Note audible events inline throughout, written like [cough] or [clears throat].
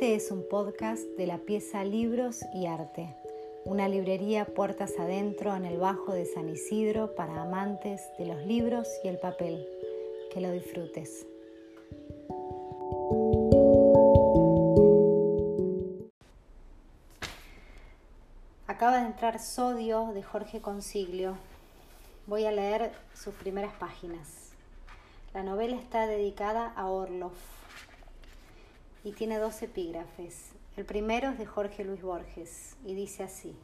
Este es un podcast de la pieza Libros y Arte, una librería puertas adentro en el Bajo de San Isidro para amantes de los libros y el papel. Que lo disfrutes. Acaba de entrar Sodio de Jorge Consiglio. Voy a leer sus primeras páginas. La novela está dedicada a Orloff y tiene dos epígrafes. El primero es de Jorge Luis Borges y dice así.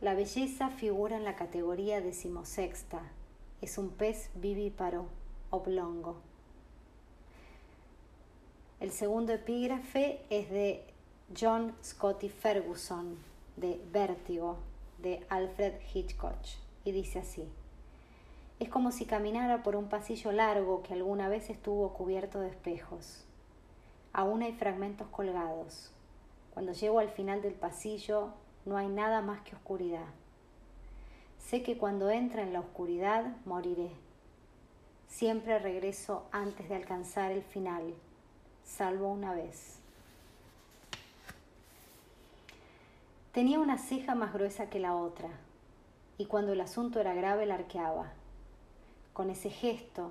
La belleza figura en la categoría decimosexta. Es un pez vivíparo, oblongo. El segundo epígrafe es de John Scotty Ferguson, de Vértigo, de Alfred Hitchcock, y dice así. Es como si caminara por un pasillo largo que alguna vez estuvo cubierto de espejos. Aún hay fragmentos colgados. Cuando llego al final del pasillo no hay nada más que oscuridad. Sé que cuando entre en la oscuridad moriré. Siempre regreso antes de alcanzar el final, salvo una vez. Tenía una ceja más gruesa que la otra, y cuando el asunto era grave la arqueaba. Con ese gesto,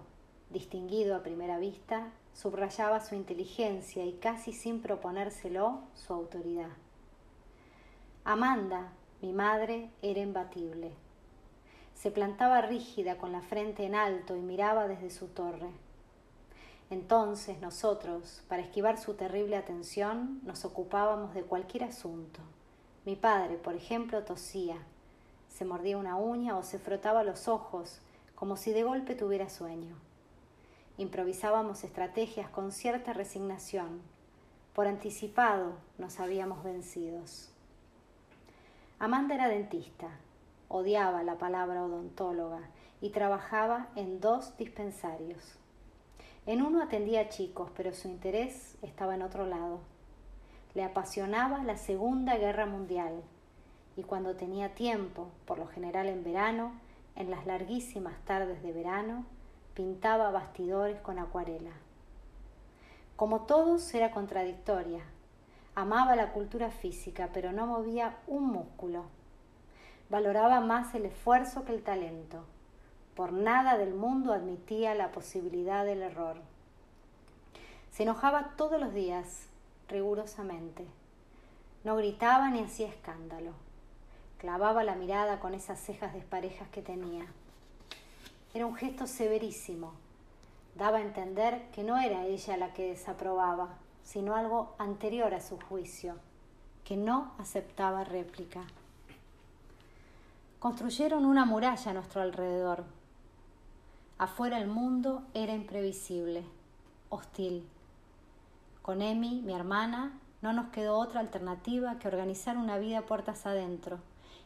distinguido a primera vista, subrayaba su inteligencia y casi sin proponérselo su autoridad. Amanda, mi madre, era imbatible. Se plantaba rígida con la frente en alto y miraba desde su torre. Entonces nosotros, para esquivar su terrible atención, nos ocupábamos de cualquier asunto. Mi padre, por ejemplo, tosía, se mordía una uña o se frotaba los ojos, como si de golpe tuviera sueño. Improvisábamos estrategias con cierta resignación. Por anticipado nos habíamos vencidos. Amanda era dentista, odiaba la palabra odontóloga y trabajaba en dos dispensarios. En uno atendía a chicos, pero su interés estaba en otro lado. Le apasionaba la Segunda Guerra Mundial y cuando tenía tiempo, por lo general en verano, en las larguísimas tardes de verano, pintaba bastidores con acuarela. Como todos, era contradictoria. Amaba la cultura física, pero no movía un músculo. Valoraba más el esfuerzo que el talento. Por nada del mundo admitía la posibilidad del error. Se enojaba todos los días, rigurosamente. No gritaba ni hacía escándalo. Clavaba la mirada con esas cejas desparejas que tenía. Era un gesto severísimo. Daba a entender que no era ella la que desaprobaba, sino algo anterior a su juicio, que no aceptaba réplica. Construyeron una muralla a nuestro alrededor. Afuera el mundo era imprevisible, hostil. Con Emi, mi hermana, no nos quedó otra alternativa que organizar una vida puertas adentro,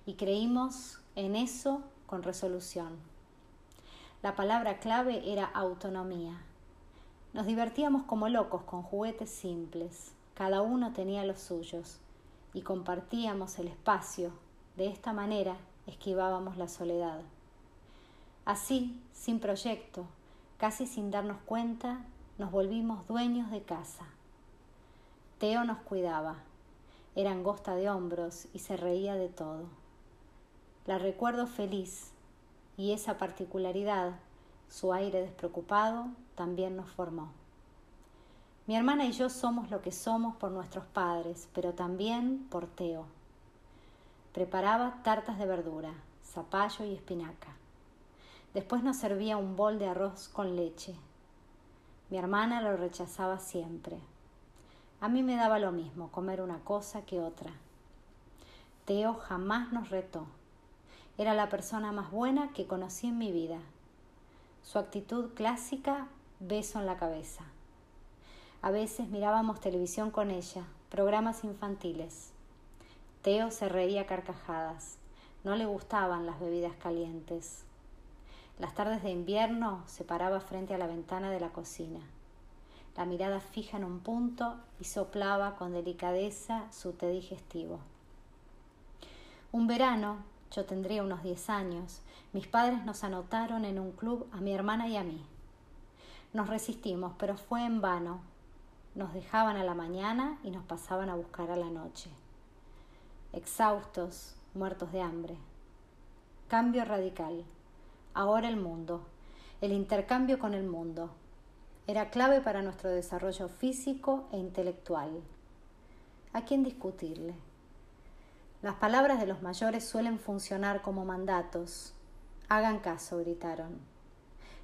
y creímos en eso con resolución. La palabra clave era autonomía. Nos divertíamos como locos con juguetes simples, cada uno tenía los suyos, y compartíamos el espacio. De esta manera esquivábamos la soledad. Así, sin proyecto, casi sin darnos cuenta, nos volvimos dueños de casa. Teo nos cuidaba, era angosta de hombros y se reía de todo. La recuerdo feliz, y esa particularidad, su aire despreocupado, también nos formó. Mi hermana y yo somos lo que somos por nuestros padres, pero también por Teo. Preparaba tartas de verdura, zapallo y espinaca. Después nos servía un bol de arroz con leche. Mi hermana lo rechazaba siempre. A mí me daba lo mismo comer una cosa que otra. Teo jamás nos retó. Era la persona más buena que conocí en mi vida. Su actitud clásica, beso en la cabeza. A veces mirábamos televisión con ella, programas infantiles. Teo se reía carcajadas. No le gustaban las bebidas calientes. Las tardes de invierno se paraba frente a la ventana de la cocina, la mirada fija en un punto y soplaba con delicadeza su té digestivo. Un verano yo tendría unos 10 años, mis padres nos anotaron en un club a mi hermana y a mí. Nos resistimos, pero fue en vano. nos dejaban a la mañana y nos pasaban a buscar a la noche. Exhaustos, muertos de hambre. Cambio radical. Ahora el mundo. El intercambio con el mundo. Era clave para nuestro desarrollo físico e intelectual. ¿A quién discutirle? Las palabras de los mayores suelen funcionar como mandatos. Hagan caso, gritaron.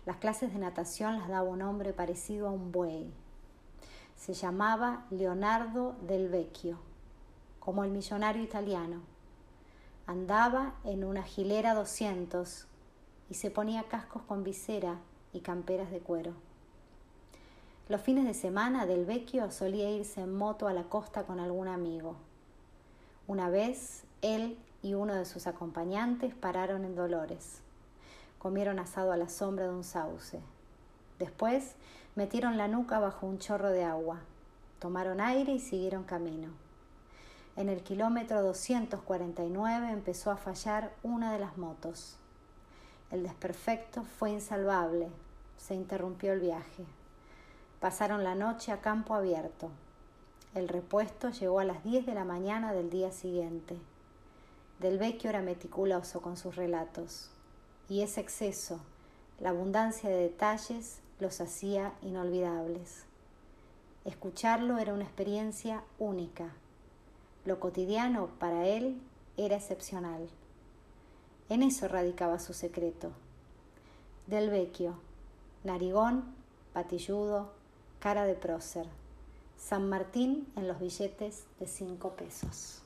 Las clases de natación las daba un hombre parecido a un buey. Se llamaba Leonardo del Vecchio, como el millonario italiano. Andaba en una gilera 200 y se ponía cascos con visera y camperas de cuero. Los fines de semana del Vecchio solía irse en moto a la costa con algún amigo. Una vez él y uno de sus acompañantes pararon en Dolores. Comieron asado a la sombra de un sauce. Después metieron la nuca bajo un chorro de agua. Tomaron aire y siguieron camino. En el kilómetro 249 empezó a fallar una de las motos. El desperfecto fue insalvable. Se interrumpió el viaje. Pasaron la noche a campo abierto. El repuesto llegó a las 10 de la mañana del día siguiente. Del Vecchio era meticuloso con sus relatos, y ese exceso, la abundancia de detalles, los hacía inolvidables. Escucharlo era una experiencia única. Lo cotidiano para él era excepcional. En eso radicaba su secreto. Del Vecchio, narigón, patilludo, cara de prócer. San Martín en los billetes de cinco pesos.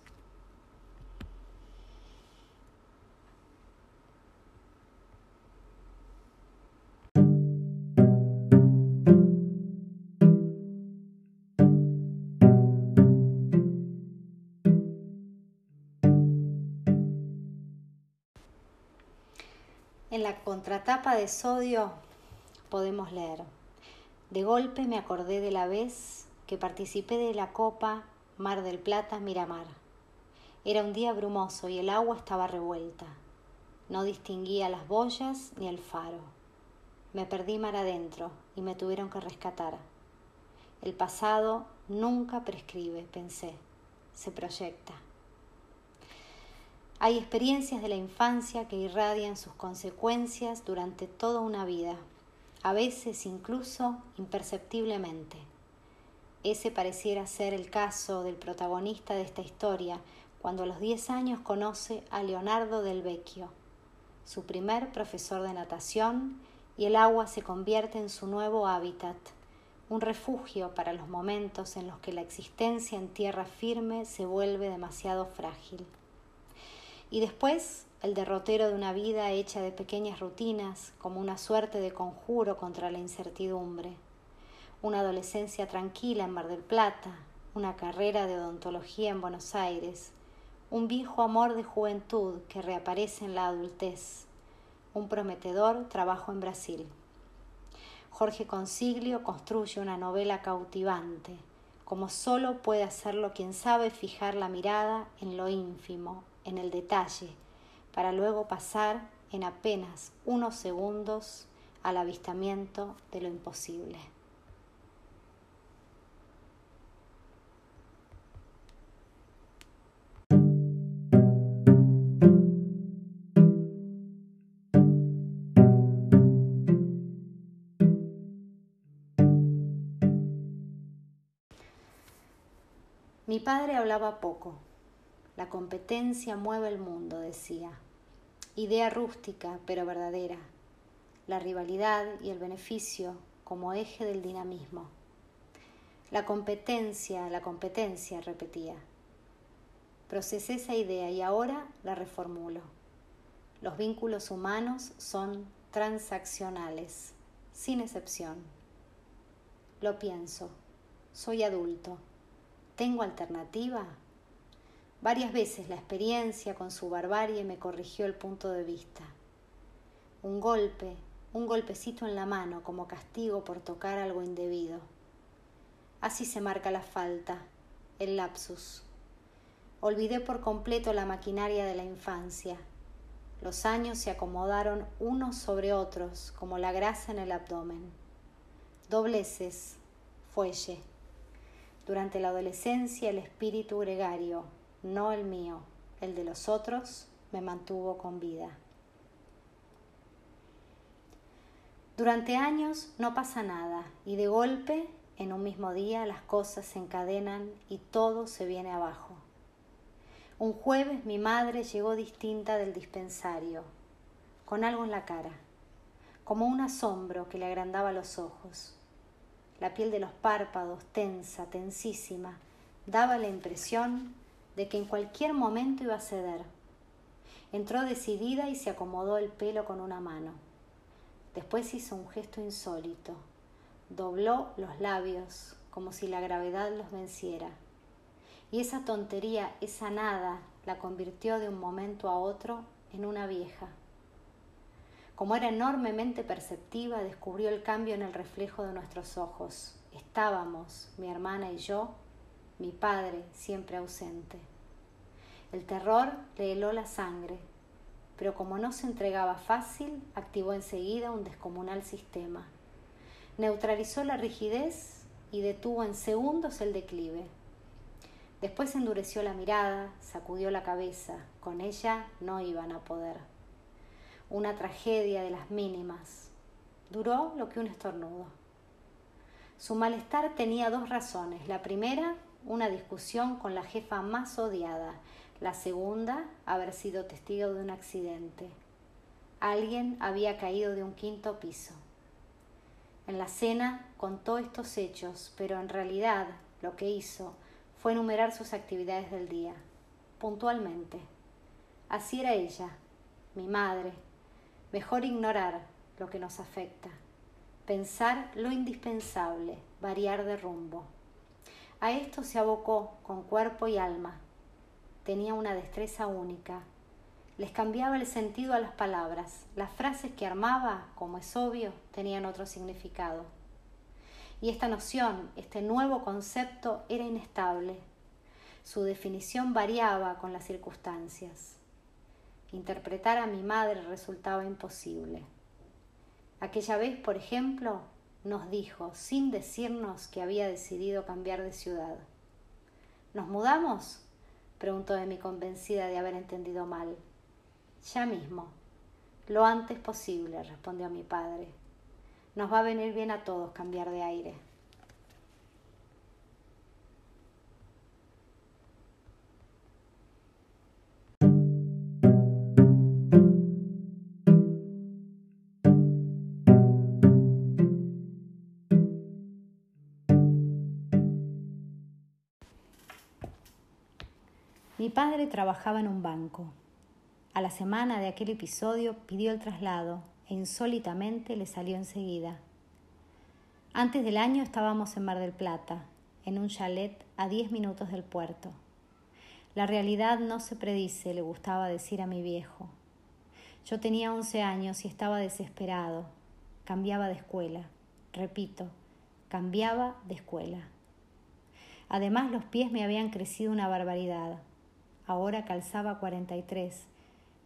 En la contratapa de Sodio podemos leer, de golpe me acordé de la vez que participé de la Copa Mar del Plata Miramar. Era un día brumoso y el agua estaba revuelta. No distinguía las boyas ni el faro. Me perdí mar adentro y me tuvieron que rescatar. El pasado nunca prescribe, pensé, se proyecta. Hay experiencias de la infancia que irradian sus consecuencias durante toda una vida, a veces incluso imperceptiblemente. Ese pareciera ser el caso del protagonista de esta historia, cuando a los 10 años conoce a Leonardo del Vecchio, su primer profesor de natación, y el agua se convierte en su nuevo hábitat, un refugio para los momentos en los que la existencia en tierra firme se vuelve demasiado frágil. Y después el derrotero de una vida hecha de pequeñas rutinas, como una suerte de conjuro contra la incertidumbre una adolescencia tranquila en Mar del Plata, una carrera de odontología en Buenos Aires, un viejo amor de juventud que reaparece en la adultez, un prometedor trabajo en Brasil. Jorge Consiglio construye una novela cautivante, como solo puede hacerlo quien sabe fijar la mirada en lo ínfimo, en el detalle, para luego pasar en apenas unos segundos al avistamiento de lo imposible. Mi padre hablaba poco. La competencia mueve el mundo, decía. Idea rústica, pero verdadera. La rivalidad y el beneficio como eje del dinamismo. La competencia, la competencia, repetía. Procesé esa idea y ahora la reformulo. Los vínculos humanos son transaccionales, sin excepción. Lo pienso. Soy adulto ¿Tengo alternativa? Varias veces la experiencia con su barbarie me corrigió el punto de vista. Un golpe, un golpecito en la mano como castigo por tocar algo indebido. Así se marca la falta, el lapsus. Olvidé por completo la maquinaria de la infancia. Los años se acomodaron unos sobre otros como la grasa en el abdomen. Dobleces, fuelle Durante la adolescencia el espíritu gregario, no el mío, el de los otros, me mantuvo con vida. Durante años no pasa nada y de golpe, en un mismo día, las cosas se encadenan y todo se viene abajo. Un jueves mi madre llegó distinta del dispensario, con algo en la cara, como un asombro que le agrandaba los ojos. La piel de los párpados, tensa, tensísima, daba la impresión de que en cualquier momento iba a ceder. Entró decidida y se acomodó el pelo con una mano. Después hizo un gesto insólito. Dobló los labios como si la gravedad los venciera. Y esa tontería, esa nada, la convirtió de un momento a otro en una vieja. Como era enormemente perceptiva, descubrió el cambio en el reflejo de nuestros ojos. Estábamos, mi hermana y yo, mi padre siempre ausente. El terror le heló la sangre, pero como no se entregaba fácil, activó enseguida un descomunal sistema. Neutralizó la rigidez y detuvo en segundos el declive. Después endureció la mirada, sacudió la cabeza. Con ella no iban a poder. Una tragedia de las mínimas. Duró lo que un estornudo. Su malestar tenía dos razones. La primera, una discusión con la jefa más odiada. La segunda, haber sido testigo de un accidente. Alguien había caído de un quinto piso. En la cena contó estos hechos, pero en realidad lo que hizo fue enumerar sus actividades del día, puntualmente. Así era ella, mi madre. Mejor ignorar lo que nos afecta, pensar lo indispensable, variar de rumbo. A esto se abocó con cuerpo y alma. Tenía una destreza única. Les cambiaba el sentido a las palabras. Las frases que armaba, como es obvio, tenían otro significado. Y esta noción, este nuevo concepto, era inestable. Su definición variaba con las circunstancias. Interpretar a mi madre resultaba imposible. Aquella vez, por ejemplo, nos dijo, sin decirnos que había decidido cambiar de ciudad. ¿Nos mudamos? preguntó de mí convencida de haber entendido mal. Ya mismo, lo antes posible, respondió mi padre. Nos va a venir bien a todos cambiar de aire. Padre trabajaba en un banco. A la semana de aquel episodio pidió el traslado e insólitamente le salió enseguida. Antes del año estábamos en Mar del Plata, en un chalet a diez minutos del puerto. La realidad no se predice, le gustaba decir a mi viejo. Yo tenía once años y estaba desesperado. Cambiaba de escuela. Repito, cambiaba de escuela. Además los pies me habían crecido una barbaridad. Ahora calzaba cuarenta y tres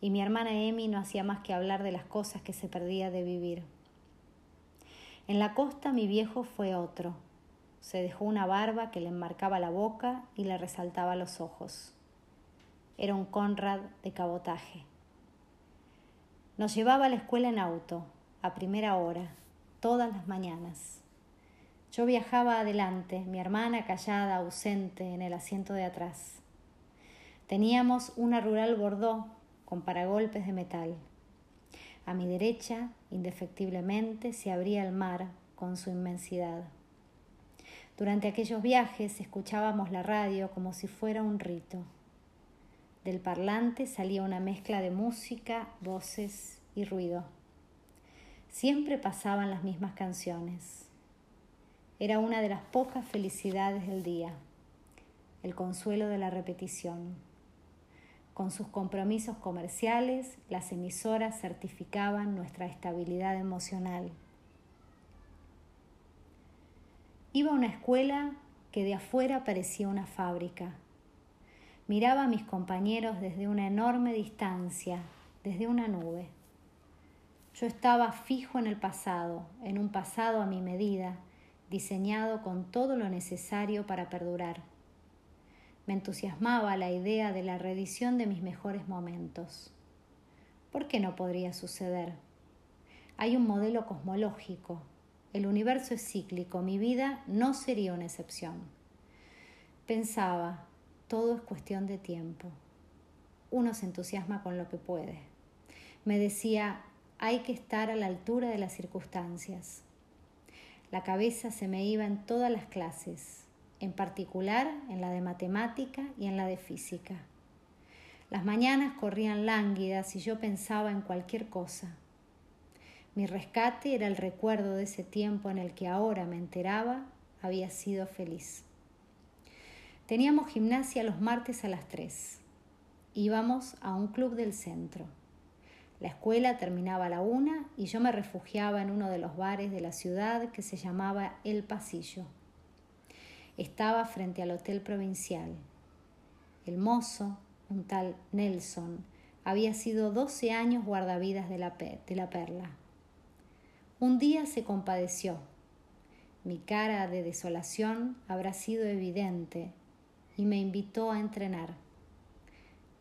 y mi hermana Emi no hacía más que hablar de las cosas que se perdía de vivir. En la costa mi viejo fue otro. Se dejó una barba que le enmarcaba la boca y le resaltaba los ojos. Era un Conrad de cabotaje. Nos llevaba a la escuela en auto, a primera hora, todas las mañanas. Yo viajaba adelante, mi hermana callada, ausente, en el asiento de atrás. Teníamos una rural Bordeaux con paragolpes de metal. A mi derecha, indefectiblemente, se abría el mar con su inmensidad. Durante aquellos viajes escuchábamos la radio como si fuera un rito. Del parlante salía una mezcla de música, voces y ruido. Siempre pasaban las mismas canciones. Era una de las pocas felicidades del día, el consuelo de la repetición. Con sus compromisos comerciales, las emisoras certificaban nuestra estabilidad emocional. Iba a una escuela que de afuera parecía una fábrica. Miraba a mis compañeros desde una enorme distancia, desde una nube. Yo estaba fijo en el pasado, en un pasado a mi medida, diseñado con todo lo necesario para perdurar. Me entusiasmaba la idea de la reedición de mis mejores momentos. ¿Por qué no podría suceder? Hay un modelo cosmológico. El universo es cíclico. Mi vida no sería una excepción. Pensaba, todo es cuestión de tiempo. Uno se entusiasma con lo que puede. Me decía, hay que estar a la altura de las circunstancias. La cabeza se me iba en todas las clases, en particular en la de matemática y en la de física. Las mañanas corrían lánguidas y yo pensaba en cualquier cosa. Mi rescate era el recuerdo de ese tiempo en el que ahora me enteraba había sido feliz. Teníamos gimnasia los martes a las tres. Íbamos a un club del centro. La escuela terminaba a la una y yo me refugiaba en uno de los bares de la ciudad que se llamaba El Pasillo. Estaba frente al Hotel Provincial. El mozo, un tal Nelson, había sido doce años guardavidas de la, de la perla. Un día se compadeció. Mi cara de desolación habrá sido evidente y me invitó a entrenar.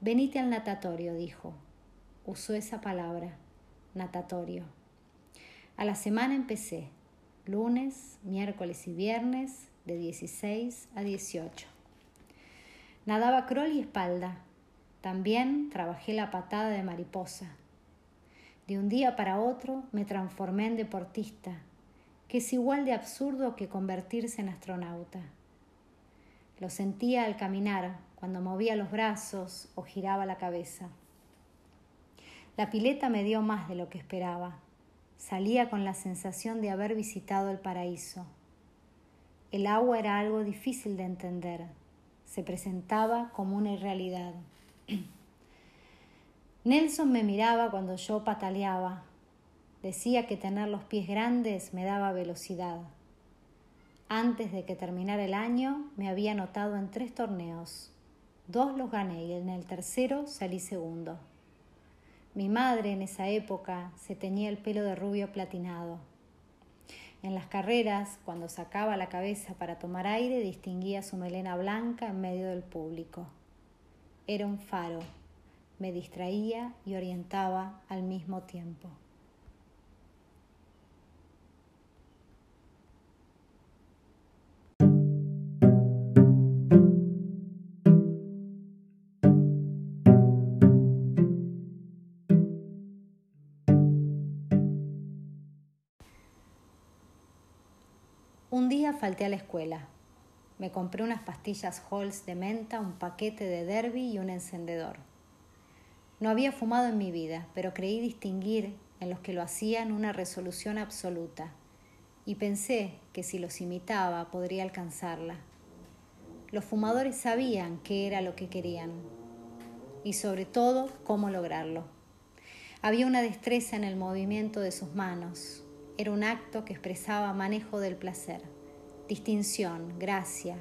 Venite al natatorio, dijo. Usó esa palabra, natatorio. A la semana empecé, lunes, miércoles y viernes, de 16 a 18. Nadaba crawl y espalda. También trabajé la patada de mariposa. De un día para otro me transformé en deportista, que es igual de absurdo que convertirse en astronauta. Lo sentía al caminar, cuando movía los brazos o giraba la cabeza. La pileta me dio más de lo que esperaba. Salía con la sensación de haber visitado el paraíso. El agua era algo difícil de entender. Se presentaba como una irrealidad. [clears throat] Nelson me miraba cuando yo pataleaba. Decía que tener los pies grandes me daba velocidad. Antes de que terminara el año me había anotado en tres torneos. Dos los gané y en el tercero salí segundo. Mi madre en esa época se teñía el pelo de rubio platinado. En las carreras, cuando sacaba la cabeza para tomar aire, distinguía su melena blanca en medio del público. Era un faro, me distraía y orientaba al mismo tiempo. Falté a la escuela. Me compré unas pastillas Halls de menta, un paquete de derby y un encendedor. No había fumado en mi vida, pero creí distinguir en los que lo hacían una resolución absoluta, y pensé que si los imitaba podría alcanzarla. Los fumadores sabían qué era lo que querían, y sobre todo cómo lograrlo. Había una destreza en el movimiento de sus manos, era un acto que expresaba manejo del placer, distinción, gracia,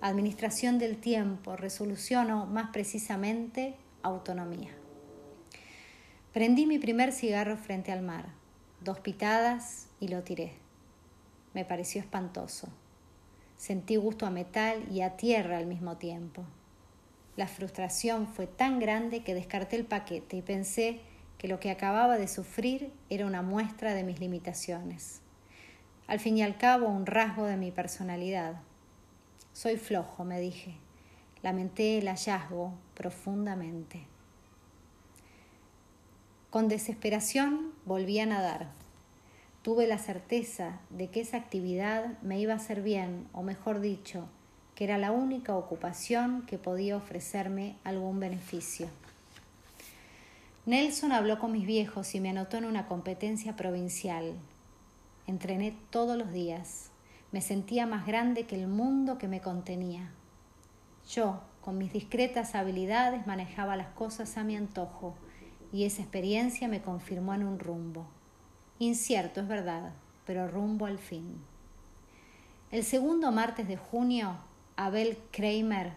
administración del tiempo, resolución o, más precisamente, autonomía. Prendí mi primer cigarro frente al mar, dos pitadas y lo tiré. Me pareció espantoso. Sentí gusto a metal y a tierra al mismo tiempo. La frustración fue tan grande que descarté el paquete y pensé que lo que acababa de sufrir era una muestra de mis limitaciones. Al fin y al cabo, un rasgo de mi personalidad. Soy flojo, me dije. Lamenté el hallazgo profundamente. Con desesperación volví a nadar. Tuve la certeza de que esa actividad me iba a hacer bien, o mejor dicho, que era la única ocupación que podía ofrecerme algún beneficio. Nelson habló con mis viejos y me anotó en una competencia provincial. Entrené todos los días. Me sentía más grande que el mundo que me contenía. Yo, con mis discretas habilidades, manejaba las cosas a mi antojo y esa experiencia me confirmó en un rumbo. Incierto, es verdad, pero rumbo al fin. El segundo martes de junio, Abel Kramer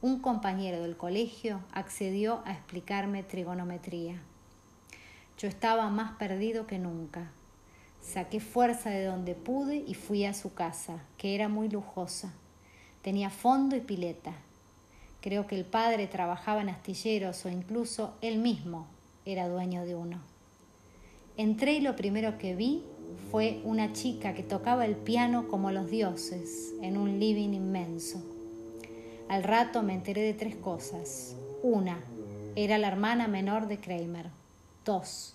un compañero del colegio accedió a explicarme trigonometría. Yo estaba más perdido que nunca. Saqué fuerza de donde pude y fui a su casa, que era muy lujosa. Tenía fondo y pileta. Creo que el padre trabajaba en astilleros o incluso él mismo era dueño de uno. Entré y lo primero que vi fue una chica que tocaba el piano como los dioses en un living inmenso. Al rato me enteré de tres cosas. Una, era la hermana menor de Kramer. Dos,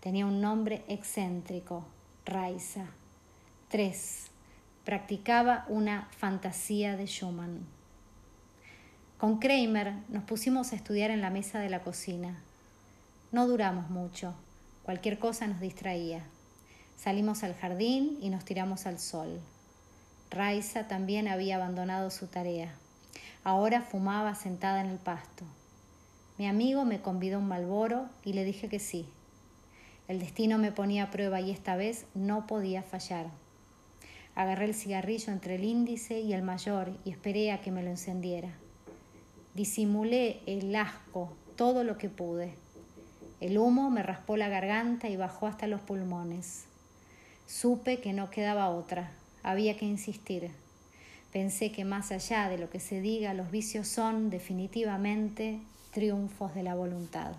tenía un nombre excéntrico, Raisa. Tres, practicaba una fantasía de Schumann. Con Kramer nos pusimos a estudiar en la mesa de la cocina. No duramos mucho, cualquier cosa nos distraía. Salimos al jardín y nos tiramos al sol. Raisa también había abandonado su tarea. Ahora fumaba sentada en el pasto. Mi amigo me convidó un malboro y le dije que sí. El destino me ponía a prueba y esta vez no podía fallar. Agarré el cigarrillo entre el índice y el mayor y esperé a que me lo encendiera. Disimulé el asco todo lo que pude. El humo me raspó la garganta y bajó hasta los pulmones. Supe que no quedaba otra, había que insistir. Pensé que más allá de lo que se diga, los vicios son definitivamente triunfos de la voluntad.